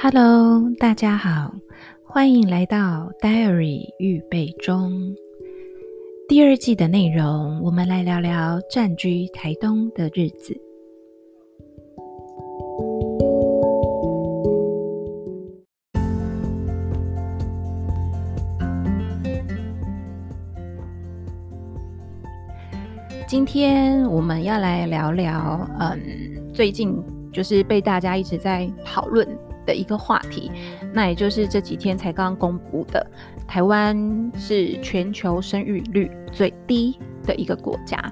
Hello，大家好，欢迎来到 Diary 预备中第二季的内容。我们来聊聊暂居台东的日子。今天我们要来聊聊，嗯，最近就是被大家一直在讨论。的一个话题，那也就是这几天才刚刚公布的，台湾是全球生育率最低的一个国家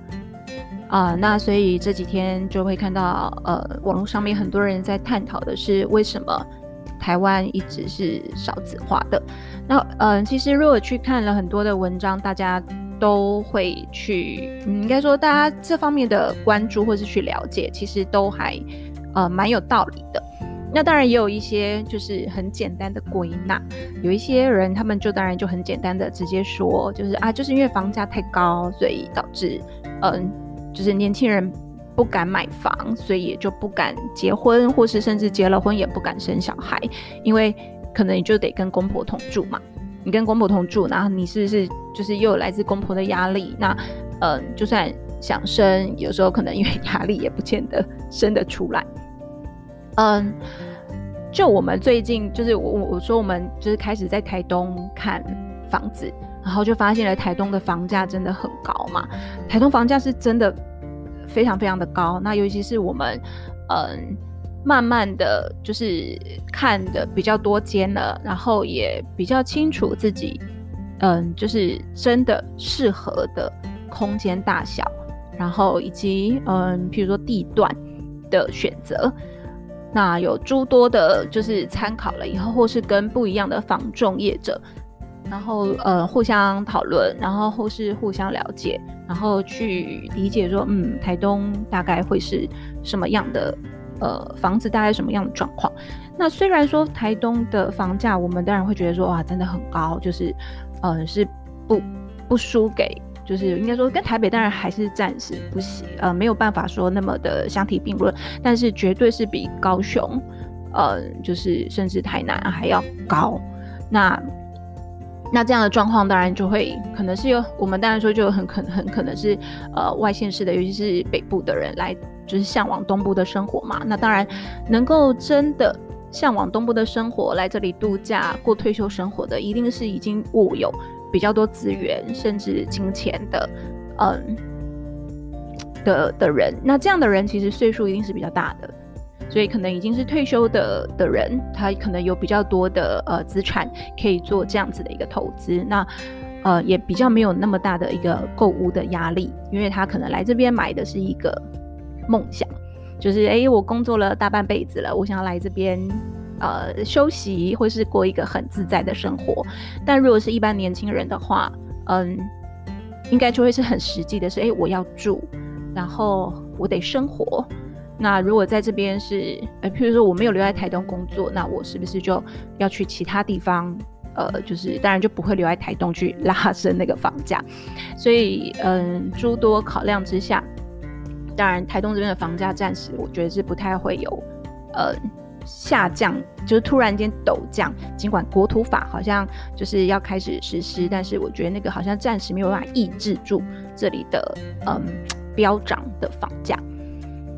啊、那所以这几天就会看到，呃，网络上面很多人在探讨的是为什么台湾一直是少子化的。那嗯、其实如果去看了很多的文章，大家都会去，嗯，应该说大家这方面的关注或是去了解，其实都还呃蛮有道理的。那当然也有一些就是很简单的归纳，有一些人他们就当然就很简单的直接说，就是啊，就是因为房价太高，所以导致嗯，就是年轻人不敢买房，所以也就不敢结婚，或是甚至结了婚也不敢生小孩，因为可能你就得跟公婆同住嘛，你跟公婆同住，然后你是不是就是又有来自公婆的压力？那嗯，就算想生，有时候可能因为压力也不见得生得出来。嗯，就我们最近就是我我说我们就是开始在台东看房子，然后就发现了台东的房价真的很高嘛。台东房价是真的非常非常的高，那尤其是我们嗯慢慢的就是看的比较多间了，然后也比较清楚自己嗯就是真的适合的空间大小，然后以及嗯譬如说地段的选择。那有诸多的，就是参考了以后，或是跟不一样的房仲业者，然后呃互相讨论，然后或是互相了解，然后去理解说，嗯，台东大概会是什么样的呃房子，大概什么样的状况。那虽然说台东的房价，我们当然会觉得说，哇，真的很高，就是呃是不不输给。就是应该说，跟台北当然还是暂时不行，呃，没有办法说那么的相提并论，但是绝对是比高雄，呃，就是甚至台南还要高。那那这样的状况，当然就会可能是有我们当然说就很可很可能是呃外县市的，尤其是北部的人来就是向往东部的生活嘛。那当然能够真的向往东部的生活，来这里度假过退休生活的，一定是已经握有。比较多资源甚至金钱的，嗯的的人，那这样的人其实岁数一定是比较大的，所以可能已经是退休的的人，他可能有比较多的呃资产可以做这样子的一个投资，那呃也比较没有那么大的一个购物的压力，因为他可能来这边买的是一个梦想，就是哎、我工作了大半辈子了，我想要来这边。呃，休息或是过一个很自在的生活，但如果是一般年轻人的话，嗯，应该就会是很实际的是，哎，我要住，然后我得生活。那如果在这边是，呃，譬如说我没有留在台东工作，那我是不是就要去其他地方？呃，就是当然就不会留在台东去拉升那个房价。所以，嗯，诸多考量之下，当然台东这边的房价暂时我觉得是不太会有，呃。下降就是突然间陡降，尽管国土法好像就是要开始实施，但是我觉得那个好像暂时没有办法抑制住这里的嗯飙涨的房价。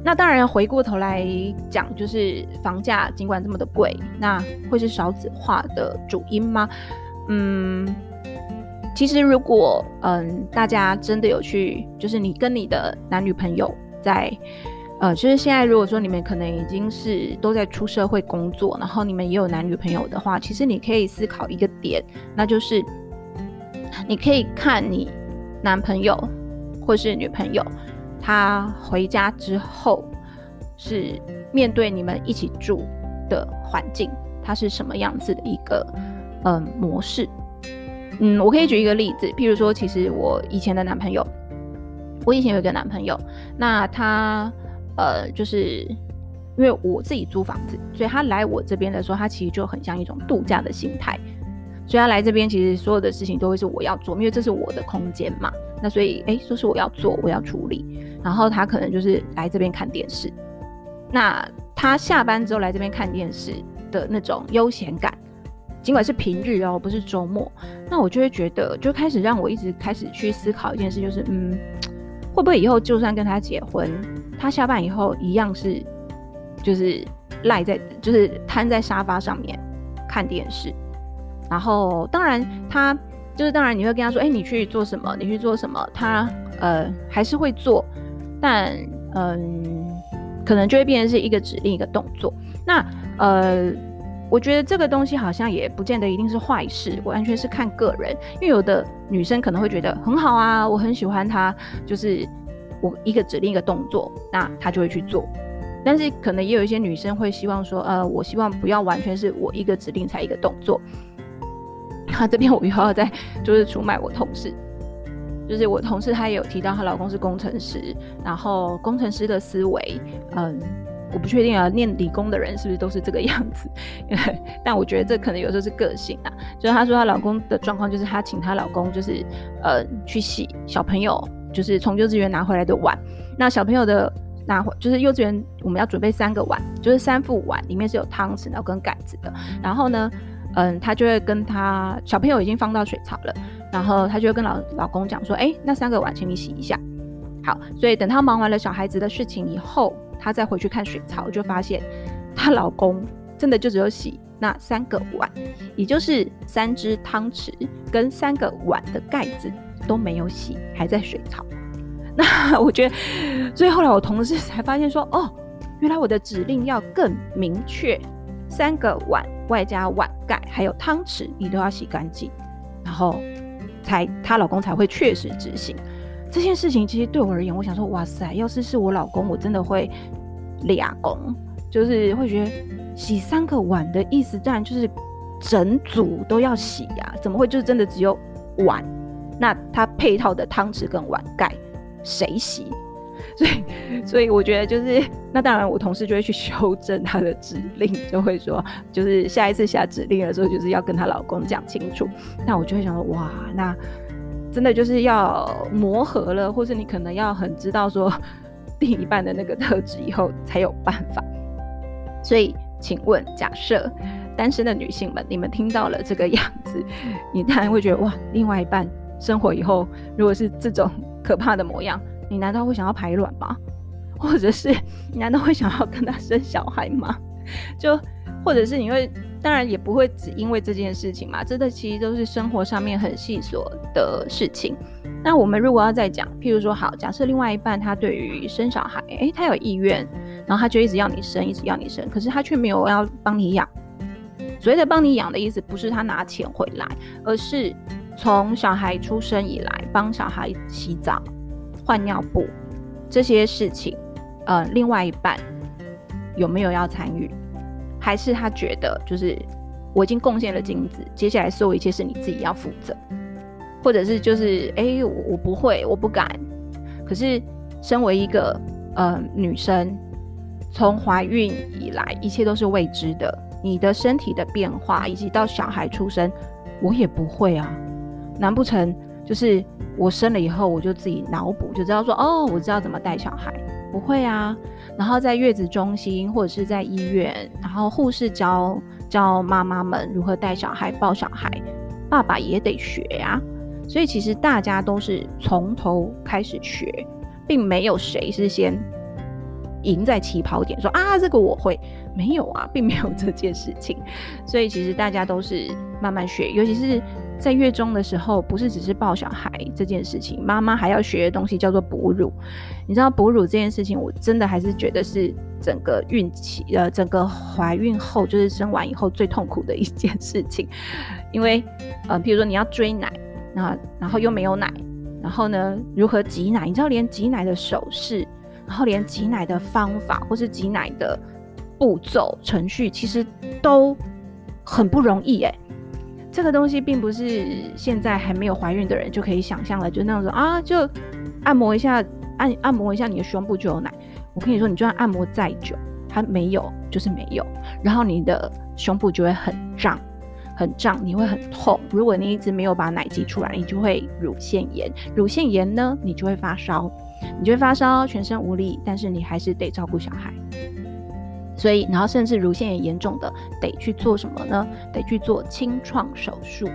那当然回过头来讲，就是房价尽管这么的贵，那会是少子化的主因吗？嗯，其实如果嗯大家真的有去，就是你跟你的男女朋友在。呃，就是现在，如果说你们可能已经是都在出社会工作，然后你们也有男女朋友的话，其实你可以思考一个点，那就是你可以看你男朋友或是女朋友，他回家之后是面对你们一起住的环境，他是什么样子的一个嗯模式。嗯，我可以举一个例子，譬如说，其实我以前的男朋友，我以前有一个男朋友，那他。呃，就是因为我自己租房子，所以他来我这边的时候，他其实就很像一种度假的心态。所以他来这边，其实所有的事情都会是我要做，因为这是我的空间嘛。那所以，哎，说是我要做，我要处理。然后他可能就是来这边看电视。那他下班之后来这边看电视，的那种悠闲感，尽管是平日哦，不是周末，那我就会觉得，就开始让我一直开始去思考一件事，就是嗯，会不会以后就算跟他结婚，他下班以后一样是，就是赖在，就是瘫在沙发上面看电视，然后当然他就是当然你会跟他说，哎，你去做什么？你去做什么？他呃还是会做，但嗯。可能就会变成是一个指令一个动作，那呃，我觉得这个东西好像也不见得一定是坏事，我完全是看个人。因为有的女生可能会觉得很好啊，我很喜欢他，就是我一个指令一个动作，那她就会去做。但是可能也有一些女生会希望说，呃，我希望不要完全是我一个指令才一个动作。那这边我又要再就是出卖我同事。就是我同事，她也有提到她老公是工程师，然后工程师的思维，嗯，我不确定啊，念理工的人是不是都是这个样子？但我觉得这可能有时候是个性啊。就是她说她老公的状况，就是她请她老公就是呃去洗小朋友就是从幼稚园拿回来的碗，那小朋友的拿回就是幼稚园我们要准备三个碗，就是三副碗里面是有汤匙然后跟盖子的，然后呢，嗯，她就会跟她小朋友已经放到水槽了。然后她就会跟老老公讲说：“哎，那三个碗请你洗一下。”好，所以等她忙完了小孩子的事情以后，她再回去看水槽，就发现她老公真的就只有洗那三个碗，也就是三只汤匙跟三个碗的盖子都没有洗，还在水槽。那我觉得，所以后来我同事才发现说：“哦，原来我的指令要更明确，三个碗外加碗盖还有汤匙，你都要洗干净。”然后。才她老公才会确实执行这件事情。其实对我而言，我想说，哇塞，要是是我老公，我真的会俩公，就是会觉得洗三个碗的意思，当然就是整组都要洗呀、怎么会就是真的只有碗？那他配套的汤匙跟碗盖谁洗？所以，所以我觉得就是，那当然我同事就会去修正他的指令，就会说，就是下一次下指令的时候，就是要跟她老公讲清楚。那我就会想说，哇，那真的就是要磨合了，或是你可能要很知道说另一半的那个特质以后才有办法。所以，请问，假设单身的女性们，你们听到了这个样子，你当然会觉得哇，另外一半生活以后如果是这种可怕的模样。你难道会想要排卵吗？或者是你难道会想要跟他生小孩吗？就或者是你会，当然也不会只因为这件事情嘛。这个其实都是生活上面很细琐的事情。那我们如果要再讲，譬如说，好，假设另外一半他对于生小孩，诶，他有意愿，然后他就一直要你生，一直要你生，可是他却没有要帮你养。所谓的帮你养的意思，不是他拿钱回来，而是从小孩出生以来帮小孩洗澡。换尿布这些事情，呃，另外一半有没有要参与？还是他觉得就是我已经贡献了精子，接下来所有一切是你自己要负责？或者是就是哎、欸，我我不会，我不敢。可是身为一个呃女生，从怀孕以来一切都是未知的，你的身体的变化以及到小孩出生，我也不会啊，难不成？就是我生了以后，我就自己脑补，就知道说哦，我知道怎么带小孩，不会啊。然后在月子中心或者是在医院，然后护士教教妈妈们如何带小孩、抱小孩，爸爸也得学呀。所以其实大家都是从头开始学，并没有谁是先赢在起跑点，说啊这个我会，没有啊，并没有这件事情。所以其实大家都是慢慢学，尤其是。在月中的时候，不是只是抱小孩这件事情，妈妈还要学的东西叫做哺乳。你知道哺乳这件事情，我真的还是觉得是整个孕期呃，整个怀孕后就是生完以后最痛苦的一件事情。因为呃，譬如说你要追奶，那然后又没有奶，然后呢，如何挤奶？你知道连挤奶的手势，然后连挤奶的方法，或是挤奶的步骤程序，其实都很不容易诶。这个东西并不是现在还没有怀孕的人就可以想象了，就那样子啊，就按摩一下，按按摩一下你的胸部就有奶。我跟你说，你就算按摩再久，它没有就是没有，然后你的胸部就会很胀，很胀，你会很痛。如果你一直没有把奶挤出来，你就会乳腺炎，乳腺炎呢，你就会发烧，你就会发烧，全身无力，但是你还是得照顾小孩。所以，然后甚至乳腺炎严重的，得去做什么呢？得去做清创手术，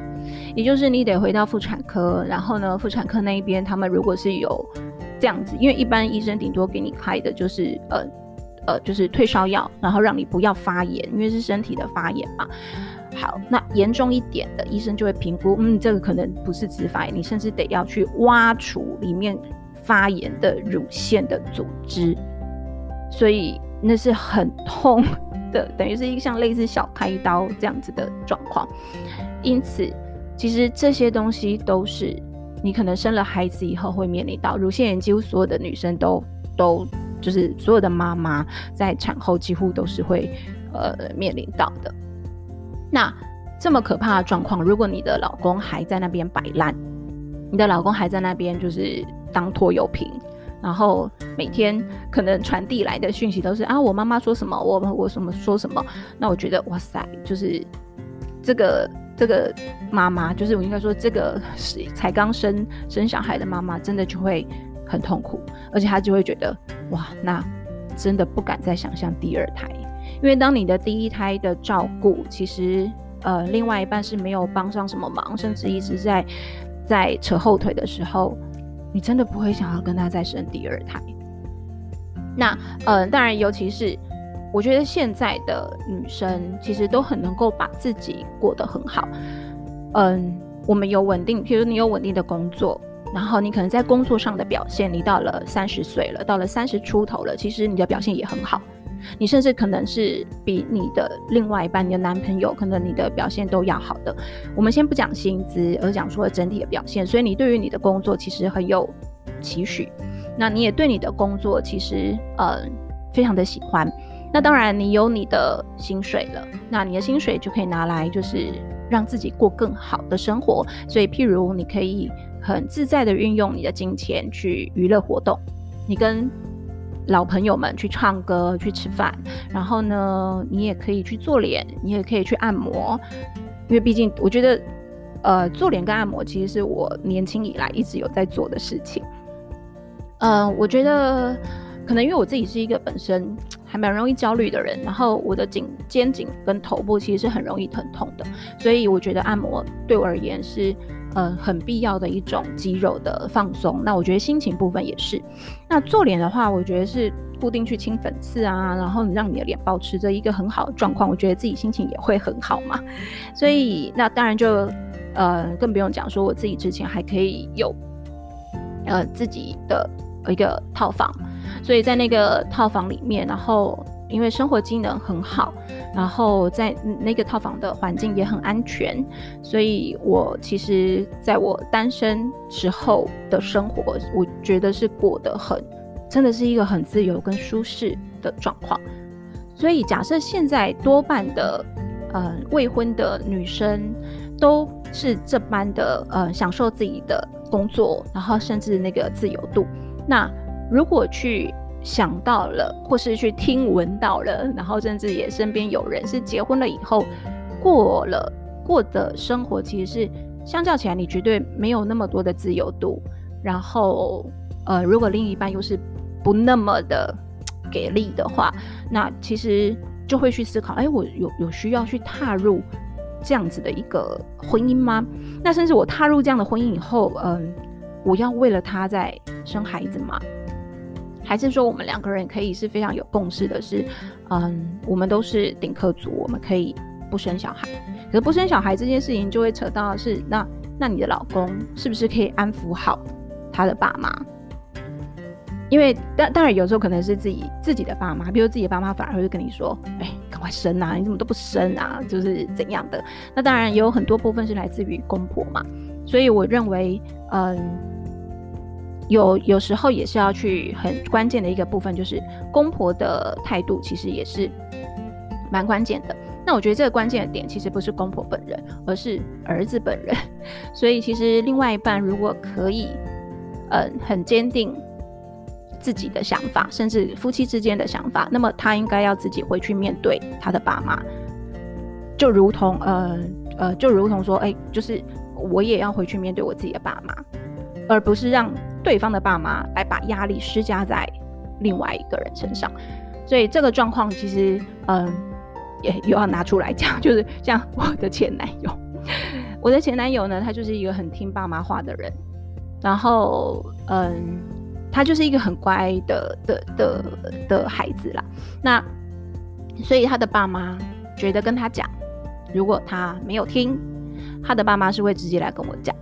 也就是你得回到妇产科，然后呢，妇产科那一边他们如果是有这样子，因为一般医生顶多给你开的就是呃呃就是退烧药，然后让你不要发炎，因为是身体的发炎嘛。好，那严重一点的，医生就会评估，嗯，这个可能不是只发炎，你甚至得要去挖除里面发炎的乳腺的组织，所以。那是很痛的，等于是一个像类似小开刀这样子的状况。因此，其实这些东西都是你可能生了孩子以后会面临到。乳腺炎几乎所有的女生都都就是所有的妈妈在产后几乎都是会呃面临到的。那这么可怕的状况，如果你的老公还在那边摆烂，你的老公还在那边就是当拖油瓶。然后每天可能传递来的讯息都是啊，我妈妈说什么，我我什么说什么。那我觉得哇塞，就是这个这个妈妈，就是我应该说这个是才刚生生小孩的妈妈，真的就会很痛苦，而且她就会觉得哇，那真的不敢再想象第二胎，因为当你的第一胎的照顾，其实呃另外一半是没有帮上什么忙，甚至一直在在扯后腿的时候。你真的不会想要跟他再生第二胎？那，嗯，当然，尤其是我觉得现在的女生其实都很能够把自己过得很好。嗯，我们有稳定，譬如你有稳定的工作，然后你可能在工作上的表现，你到了三十岁了，到了三十出头了，其实你的表现也很好。你甚至可能是比你的另外一半，你的男朋友，可能你的表现都要好的。我们先不讲薪资，而讲说整体的表现。所以你对于你的工作其实很有期许，那你也对你的工作其实呃非常的喜欢。那当然你有你的薪水了，那你的薪水就可以拿来就是让自己过更好的生活。所以譬如你可以很自在的运用你的金钱去娱乐活动，你跟。老朋友们去唱歌、去吃饭，然后呢，你也可以去做脸，你也可以去按摩，因为毕竟我觉得，呃，做脸跟按摩其实是我年轻以来一直有在做的事情。嗯、我觉得可能因为我自己是一个本身还蛮容易焦虑的人，然后我的颈、肩颈跟头部其实是很容易疼痛的，所以我觉得按摩对我而言是。呃，很必要的一种肌肉的放松。那我觉得心情部分也是。那做脸的话，我觉得是固定去清粉刺啊，然后让你的脸保持着一个很好的状况，我觉得自己心情也会很好嘛。所以那当然就呃，更不用讲说我自己之前还可以有呃自己的一个套房，所以在那个套房里面，然后。因为生活机能很好，然后在那个套房的环境也很安全，所以我其实在我单身时候的生活，我觉得是过得很，真的是一个很自由跟舒适的状况。所以假设现在多半的呃未婚的女生都是这般的呃享受自己的工作，然后甚至那个自由度，那如果去。想到了，或是去听闻到了，然后甚至也身边有人是结婚了以后过了过的生活，其实是相较起来，你绝对没有那么多的自由度。然后，呃，如果另一半又是不那么的给力的话，那其实就会去思考：哎，我有有需要去踏入这样子的一个婚姻吗？那甚至我踏入这样的婚姻以后，嗯，我要为了他在生孩子吗？还是说我们两个人可以是非常有共识的是，嗯，我们都是顶客族，我们可以不生小孩。可是不生小孩这件事情就会扯到是，那那你的老公是不是可以安抚好他的爸妈？因为当当然有时候可能是自己自己的爸妈，比如自己的爸妈反而会跟你说：“哎，赶快生啊！你怎么都不生啊？就是怎样的？”那当然也有很多部分是来自于公婆嘛。所以我认为，嗯。有有时候也是要去很关键的一个部分，就是公婆的态度，其实也是蛮关键的。那我觉得这个关键的点，其实不是公婆本人，而是儿子本人。所以其实另外一半如果可以，嗯，很坚定自己的想法，甚至夫妻之间的想法，那么他应该要自己回去面对他的爸妈，就如同呃呃，就如同说，哎，就是我也要回去面对我自己的爸妈，而不是让。对方的爸妈来把压力施加在另外一个人身上，所以这个状况其实，嗯，也又要拿出来讲，就是像我的前男友，我的前男友呢，他就是一个很听爸妈话的人，然后，嗯，他就是一个很乖的的的的孩子啦。那所以他的爸妈觉得跟他讲，如果他没有听，他的爸妈是会直接来跟我讲。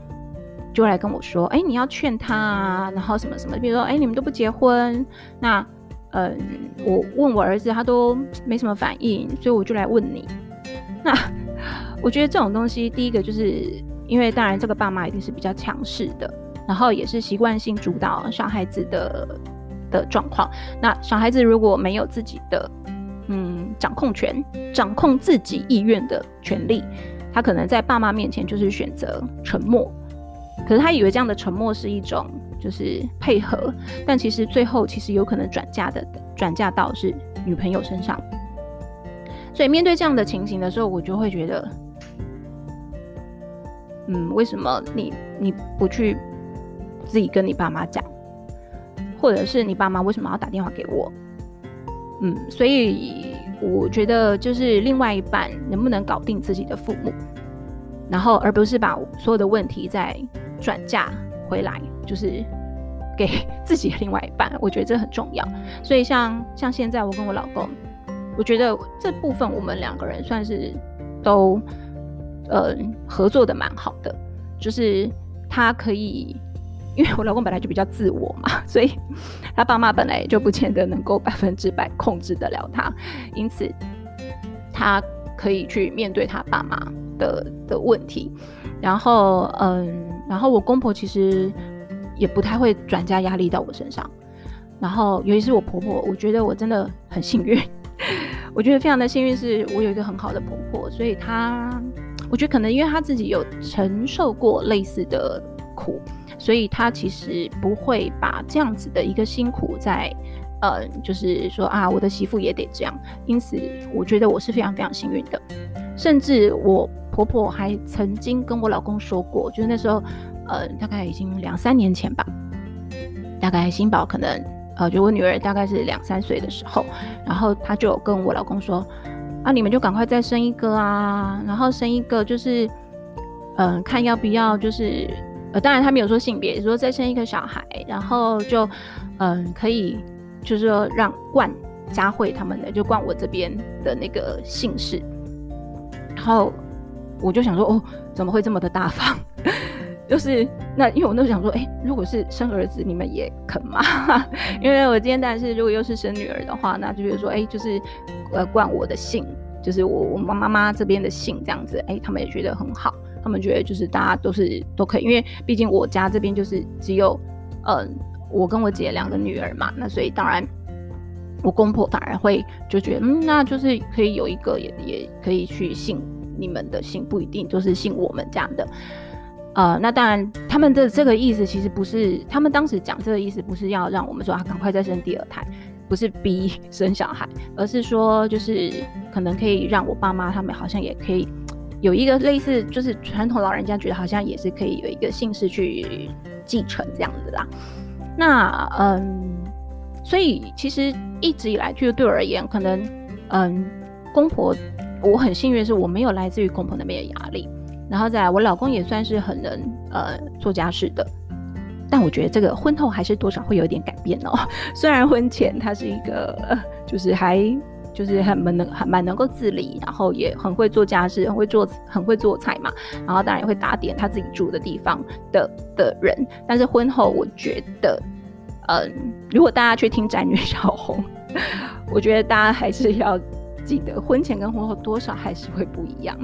就来跟我说，哎、你要劝他啊，然后什么什么，比如说，哎、你们都不结婚，那，嗯，我问我儿子，他都没什么反应，所以我就来问你。那我觉得这种东西，第一个就是因为，当然这个爸妈一定是比较强势的，然后也是习惯性主导小孩子的的状况。那小孩子如果没有自己的，嗯，掌控权，掌控自己意愿的权利，他可能在爸妈面前就是选择沉默。可是他以为这样的沉默是一种就是配合，但其实最后其实有可能转嫁的转嫁到是女朋友身上。所以面对这样的情形的时候，我就会觉得，嗯，为什么你你不去自己跟你爸妈讲，或者是你爸妈为什么要打电话给我？嗯，所以我觉得就是另外一半能不能搞定自己的父母，然后而不是把所有的问题再。转嫁回来就是给自己另外一半，我觉得这很重要。所以像像现在我跟我老公，我觉得这部分我们两个人算是都呃合作的蛮好的。就是他可以，因为我老公本来就比较自我嘛，所以他爸妈本来就不见得能够百分之百控制得了他，因此他可以去面对他爸妈的的问题。然后嗯。然后我公婆其实也不太会转嫁压力到我身上，然后尤其是我婆婆，我觉得我真的很幸运，我觉得非常的幸运，是我有一个很好的婆婆，所以她，我觉得可能因为她自己有承受过类似的苦，所以她其实不会把这样子的一个辛苦在，呃，就是说啊，我的媳妇也得这样，因此我觉得我是非常非常幸运的，甚至我。婆婆还曾经跟我老公说过，就是那时候，呃，大概已经两三年前吧，大概新宝可能，呃，就我女儿大概是两三岁的时候，然后她就跟我老公说，啊，你们就赶快再生一个啊，然后生一个就是，嗯、看要不要就是，呃，当然他没有说性别，说再生一个小孩，然后就，嗯、可以就是说让冠佳慧他们的，就冠我这边的那个姓氏，然后。我就想说，哦，怎么会这么的大方？就是那，因为我那时候想说，哎、如果是生儿子，你们也肯吗？因为我今天但是如果又是生女儿的话，那就比如说，哎、就是呃，冠我的姓，就是我我妈妈妈这边的姓这样子，哎、他们也觉得很好，他们觉得就是大家都是都可以，因为毕竟我家这边就是只有呃我跟我姐两个女儿嘛，那所以当然我公婆反而会就觉得，嗯，那就是可以有一个也也可以去姓。你们的姓不一定就是姓我们这样的，呃，那当然，他们的这个意思其实不是，他们当时讲这个意思不是要让我们说啊，赶快再生第二胎，不是逼生小孩，而是说就是可能可以让我爸妈他们好像也可以有一个类似，就是传统老人家觉得好像也是可以有一个姓氏去继承这样子啦。那嗯，所以其实一直以来就对我而言，可能嗯，公婆。我很幸运，是我没有来自于公婆那边的压力，然后再来，我老公也算是很能呃做家事的，但我觉得这个婚后还是多少会有一点改变哦。虽然婚前他是一个就是还就是很蛮能还蛮能够自理，然后也很会做家事，很会做很会做菜嘛，然后当然也会打点他自己住的地方的的人，但是婚后我觉得，嗯、如果大家去听宅女小红，我觉得大家还是要。记得婚前跟婚后多少还是会不一样，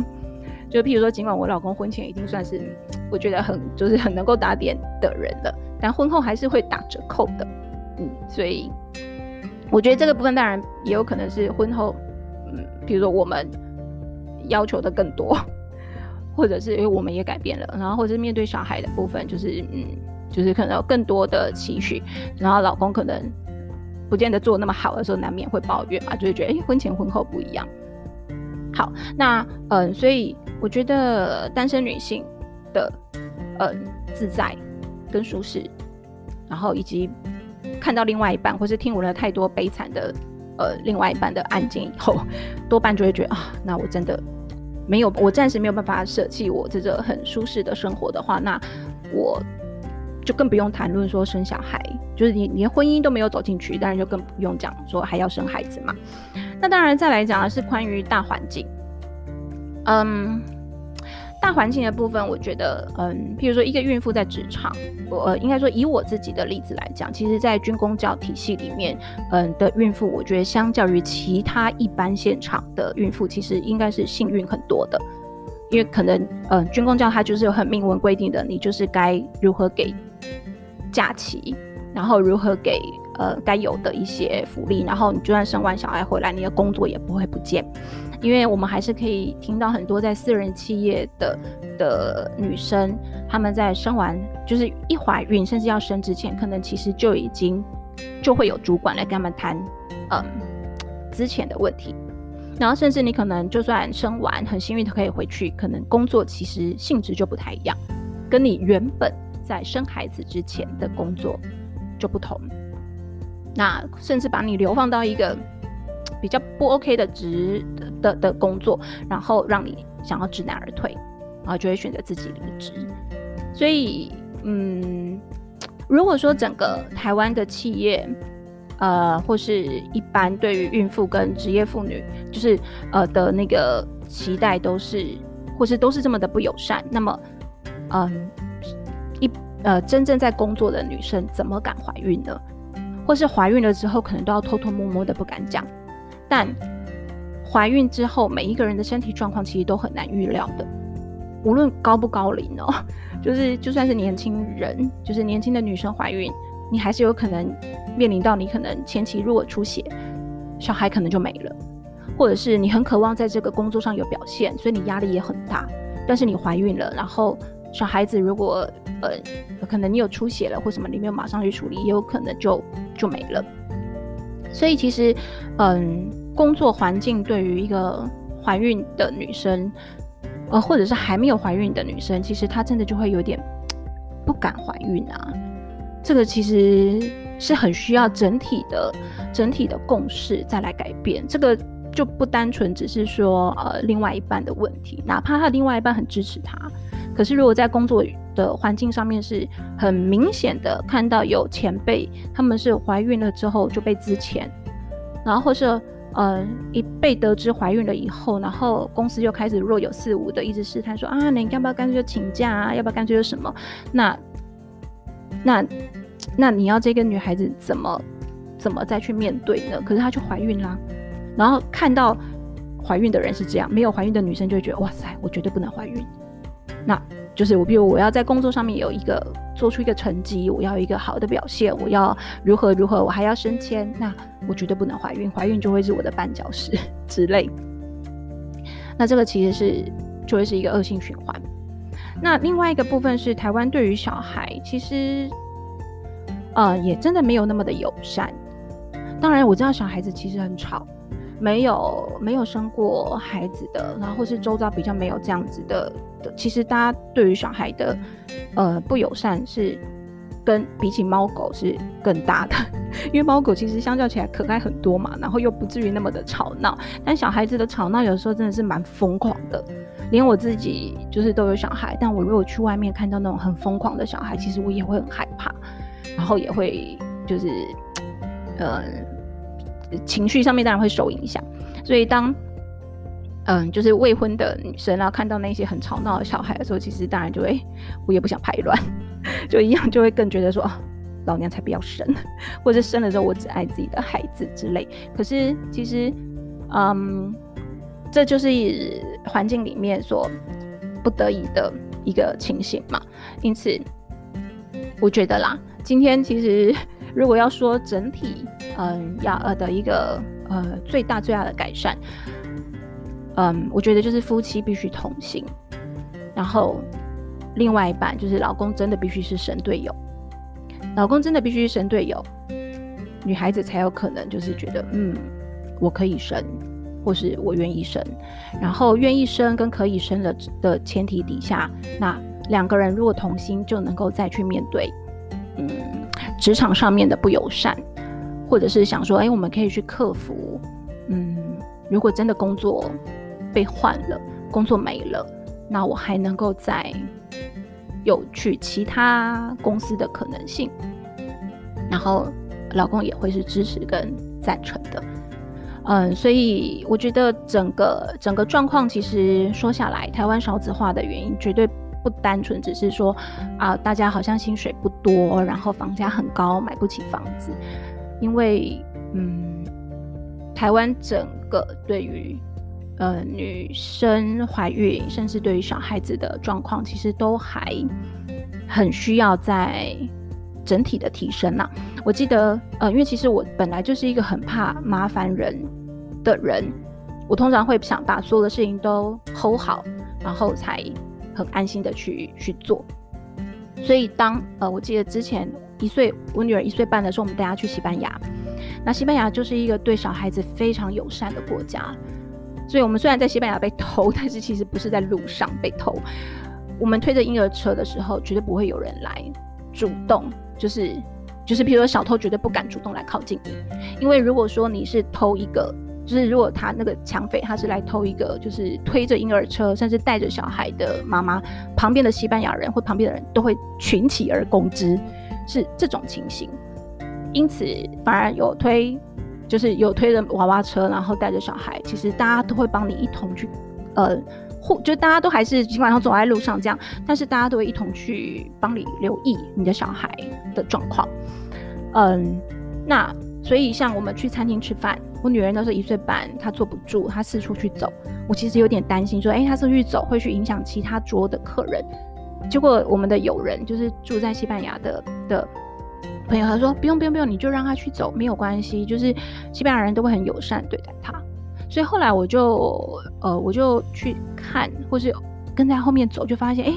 就譬如说，尽管我老公婚前已经算是 我觉得很就是很能够打点的人了，但婚后还是会打折扣的，嗯，所以我觉得这个部分当然也有可能是婚后，嗯，譬如说我们要求的更多，或者是因为我们也改变了，然后或者是面对小孩的部分，就是嗯，就是可能有更多的期许，然后老公可能。不见得做那么好的时候，难免会抱怨嘛，就会觉得哎、婚前婚后不一样。好，那嗯，所以我觉得单身女性的嗯自在跟舒适，然后以及看到另外一半，或是听闻了太多悲惨的呃另外一半的案件以后，多半就会觉得啊，那我真的没有，我暂时没有办法舍弃我这个很舒适的生活的话，那我就更不用谈论说生小孩，就是你连婚姻都没有走进去，当然就更不用讲说还要生孩子嘛。那当然再来讲的是关于大环境，嗯。大环境的部分，我觉得，嗯，譬如说一个孕妇在职场，我，应该说以我自己的例子来讲，其实，在军公教体系里面，嗯的孕妇，我觉得相较于其他一般现场的孕妇，其实应该是幸运很多的，因为可能，嗯，军公教它就是有很明文规定的，你就是该如何给假期，然后如何给呃该有的一些福利，然后你就算生完小孩回来，你的工作也不会不见。因为我们还是可以听到很多在私人企业的的女生，她们在生完就是一怀孕，甚至要生之前，可能其实就已经就会有主管来跟他们谈，嗯，之前的问题。然后甚至你可能就算生完，很幸运的可以回去，可能工作其实性质就不太一样，跟你原本在生孩子之前的工作就不同。那甚至把你流放到一个。比较不 OK 的职的的工作，然后让你想要知难而退，然后就会选择自己离职。所以，嗯，如果说整个台湾的企业，呃，或是一般对于孕妇跟职业妇女，就是呃的那个期待都是，或是都是这么的不友善，那么，嗯，呃真正在工作的女生怎么敢怀孕呢？或是怀孕了之后，可能都要偷偷摸摸的不敢讲。但怀孕之后，每一个人的身体状况其实都很难预料的，无论高不高龄哦，就是就算是年轻人，就是年轻的女生怀孕，你还是有可能面临到你可能前期如果出血，小孩可能就没了，或者是你很渴望在这个工作上有表现，所以你压力也很大，但是你怀孕了，然后小孩子如果呃可能你有出血了或什么，你没有马上去处理，也有可能就就没了。所以其实，嗯，工作环境对于一个怀孕的女生，呃，或者是还没有怀孕的女生，其实她真的就会有点不敢怀孕啊。这个其实是很需要整体的、整体的共识再来改变。这个就不单纯只是说，呃，另外一半的问题，哪怕他另外一半很支持他，可是如果在工作的环境上面是很明显的看到有前辈，他们是怀孕了之后就被资遣，然后是呃一被得知怀孕了以后，然后公司就开始若有似无的一直试探说啊，你要不要干脆就请假啊，要不要干脆就什么？那那那你要这个女孩子怎么怎么再去面对呢？可是她就怀孕啦，然后看到怀孕的人是这样，没有怀孕的女生就觉得哇塞，我绝对不能怀孕。那。就是我，比如我要在工作上面有一个做出一个成绩，我要有一个好的表现，我要如何如何，我还要升迁，那我绝对不能怀孕，怀孕就会是我的绊脚石 之类。那这个其实是就会是一个恶性循环。那另外一个部分是台湾对于小孩，其实呃也真的没有那么的友善。当然我知道小孩子其实很吵。没有没有生过孩子的，然后或是周遭比较没有这样子的的，其实大家对于小孩的呃不友善是跟比起猫狗是更大的，因为猫狗其实相较起来可爱很多嘛，然后又不至于那么的吵闹，但小孩子的吵闹有时候真的是蛮疯狂的，连我自己就是都有小孩，但我如果去外面看到那种很疯狂的小孩，其实我也会很害怕，然后也会就是呃。情绪上面当然会受影响，所以当嗯，就是未婚的女生然后看到那些很吵闹的小孩的时候，其实当然就会，我也不想排卵，就一样就会更觉得说，哦，老娘才不要生，或者生了之后我只爱自己的孩子之类。可是其实，嗯，这就是环境里面所不得已的一个情形嘛。因此，我觉得啦，今天其实。如果要说整体，嗯，要呃的一个呃最大最大的改善，嗯，我觉得就是夫妻必须同心，然后另外一半就是老公真的必须是神队友，老公真的必须是神队友，女孩子才有可能就是觉得嗯，我可以生，或是我愿意生，然后愿意生跟可以生的的前提底下，那两个人如果同心，就能够再去面对，嗯。职场上面的不友善，或者是想说，哎、我们可以去克服，嗯，如果真的工作被换了，工作没了，那我还能够再有去其他公司的可能性。然后老公也会是支持跟赞成的，嗯，所以我觉得整个整个状况其实说下来，台湾少子化的原因绝对不单纯只是说啊，大家好像薪水不多，然后房价很高，买不起房子。因为，嗯，台湾整个对于呃女生怀孕，甚至对于小孩子的状况，其实都还很需要在整体的提升呐、我记得，呃，因为其实我本来就是一个很怕麻烦人的人，我通常会想把所有的事情都 hold 好，然后才很安心的去去做。所以当呃，我记得之前。一岁，我女儿一岁半的时候，我们带她去西班牙。那西班牙就是一个对小孩子非常友善的国家，所以我们虽然在西班牙被偷，但是其实不是在路上被偷。我们推着婴儿车的时候，绝对不会有人来主动，就是就是，比如说小偷绝对不敢主动来靠近你，因为如果说你是偷一个。就是如果他那个抢匪他是来偷一个，就是推着婴儿车，甚至带着小孩的妈妈，旁边的西班牙人或旁边的人都会群起而攻之，是这种情形。因此反而有推，就是有推着娃娃车，然后带着小孩，其实大家都会帮你一同去，呃，或就大家都还是基本上走在路上这样，但是大家都会一同去帮你留意你的小孩的状况。嗯，那。所以，像我们去餐厅吃饭，我女儿那时候一岁半，她坐不住，她四处去走。我其实有点担心，说，哎、她四处去走会去影响其他桌的客人。结果，我们的友人就是住在西班牙的的朋友，他说，不用不用不用，你就让她去走，没有关系，就是西班牙人都会很友善对待她。所以后来我就呃，我就去看，或是跟在后面走，就发现，哎、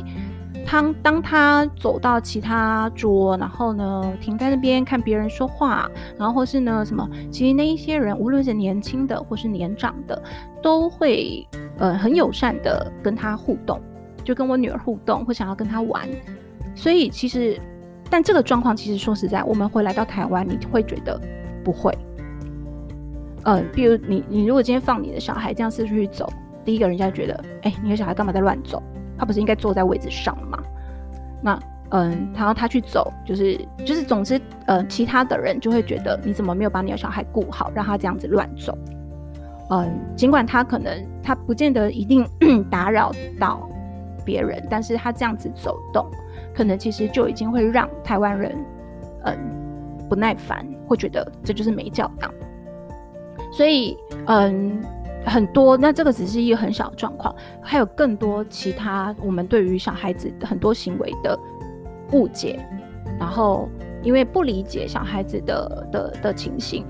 当当他走到其他桌，然后呢，停在那边看别人说话，然后或是呢什么，其实那一些人，无论是年轻的或是年长的，都会呃很友善的跟他互动，就跟我女儿互动，会想要跟他玩。所以其实，但这个状况其实说实在，我们回来到台湾，你会觉得不会。呃，比如你你如果今天放你的小孩这样四处去走，第一个人家觉得，哎、你的小孩干嘛在乱走？他不是应该坐在位置上吗？那嗯，然后他去走，就是就是，总之，呃，其他的人就会觉得你怎么没有把你的小孩顾好，让他这样子乱走。嗯，尽管他可能他不见得一定 打扰到别人，但是他这样子走动，可能其实就已经会让台湾人嗯不耐烦，会觉得这就是没教养。所以嗯。很多，那这个只是一个很小的状况，还有更多其他我们对于小孩子很多行为的误解，然后因为不理解小孩子的的的情形，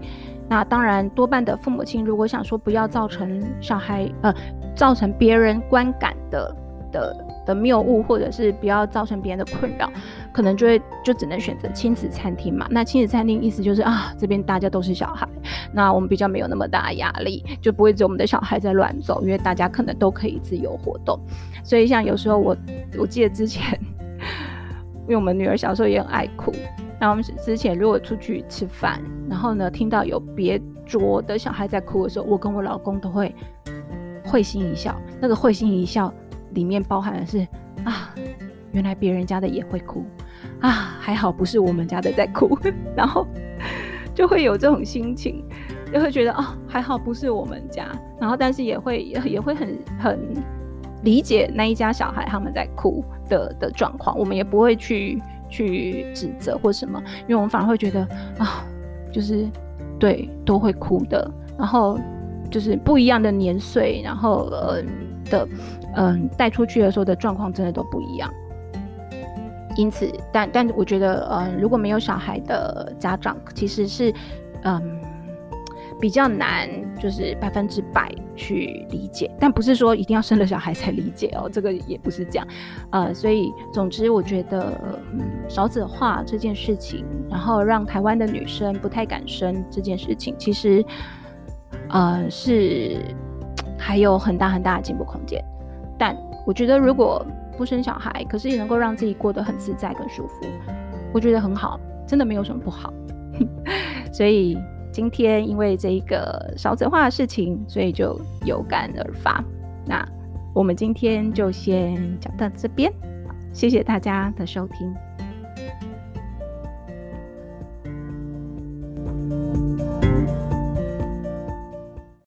那当然多半的父母亲如果想说不要造成小孩呃造成别人观感的的。的谬误，或者是不要造成别人的困扰，可能就会就只能选择亲子餐厅嘛。那亲子餐厅意思就是啊，这边大家都是小孩，那我们比较没有那么大压力，就不会只有我们的小孩在乱走，因为大家可能都可以自由活动。所以像有时候我我记得之前，因为我们女儿小时候也很爱哭，然后我们之前如果出去吃饭，然后呢听到有别桌的小孩在哭的时候，我跟我老公都会会心一笑，那个会心一笑。里面包含的是啊，原来别人家的也会哭啊，还好不是我们家的在哭，然后就会有这种心情，就会觉得啊，还好不是我们家，然后但是也会也会很很理解那一家小孩他们在哭的的状况，我们也不会去去指责或什么，因为我们反而会觉得啊，就是对都会哭的，然后就是不一样的年岁，然后呃的。嗯，带出去的时候的状况真的都不一样。因此，但但我觉得，嗯，如果没有小孩的家长，其实是，嗯，比较难，就是百分之百去理解。但不是说一定要生了小孩才理解哦，这个也不是这样。呃，所以总之，我觉得，嗯，少子化这件事情，然后让台湾的女生不太敢生这件事情，其实，呃，是还有很大很大的进步空间。但我觉得，如果不生小孩，可是也能够让自己过得很自在、很舒服。我觉得很好，真的没有什么不好。所以今天因为这一个少子化的事情，所以就有感而发。那我们今天就先讲到这边，谢谢大家的收听。